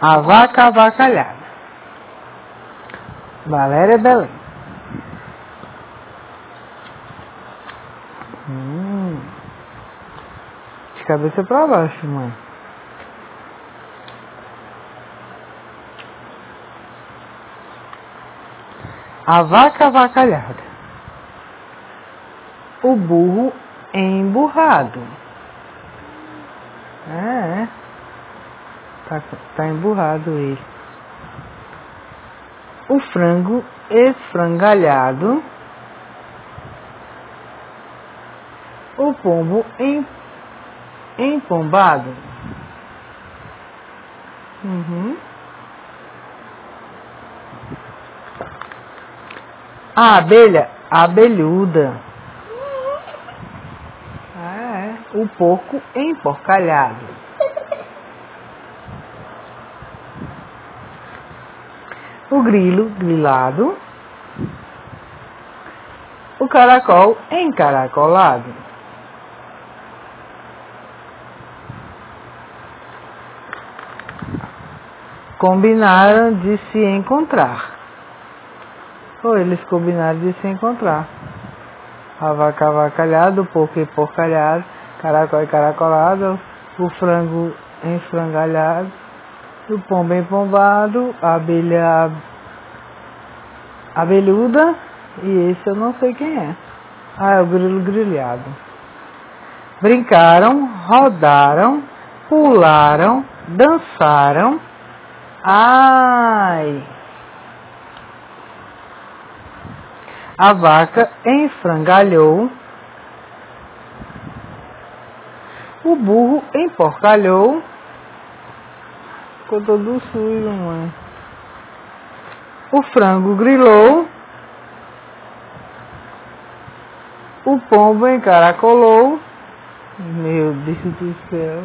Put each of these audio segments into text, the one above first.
A vaca avacalhada. Valéria Belém. Hum. De cabeça pra baixo, mãe. A vaca avacalhada. O burro emburrado. É, é. Tá, tá emburrado ele. O frango esfrangalhado. O pombo em, empombado. Uhum. A abelha abelhuda. Ah, é. O porco emporcalhado. O grilo grilado. O caracol encaracolado. Combinaram de se encontrar. Ou eles combinaram de se encontrar. A vaca avacalhada, o porco porcalhado, caracol caracolado, o frango enfrangalhado, o pombo empombado, a abelha abelhuda, e esse eu não sei quem é. Ah, é o grilo grilhado. Brincaram, rodaram, pularam, dançaram. Ai! A vaca enfrangalhou. O burro emporcalhou. Ficou todo sujo, mãe. O frango grilou. O pombo encaracolou. Meu Deus do céu.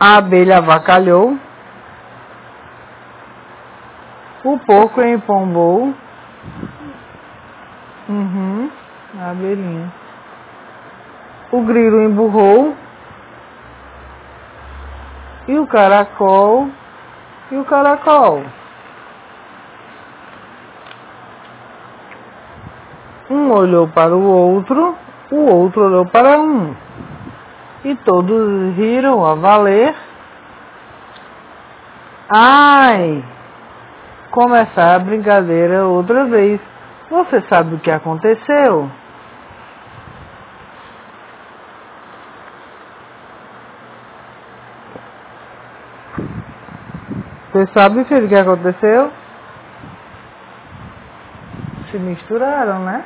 A abelha avacalhou. O porco empombou. Uhum, a abelhinha. O grilo emburrou. E o caracol. E o caracol. Um olhou para o outro, o outro olhou para um. E todos riram a valer. Ai! Começar a brincadeira outra vez. Você sabe o que aconteceu? Você sabe, filho, o que aconteceu? Se misturaram, né?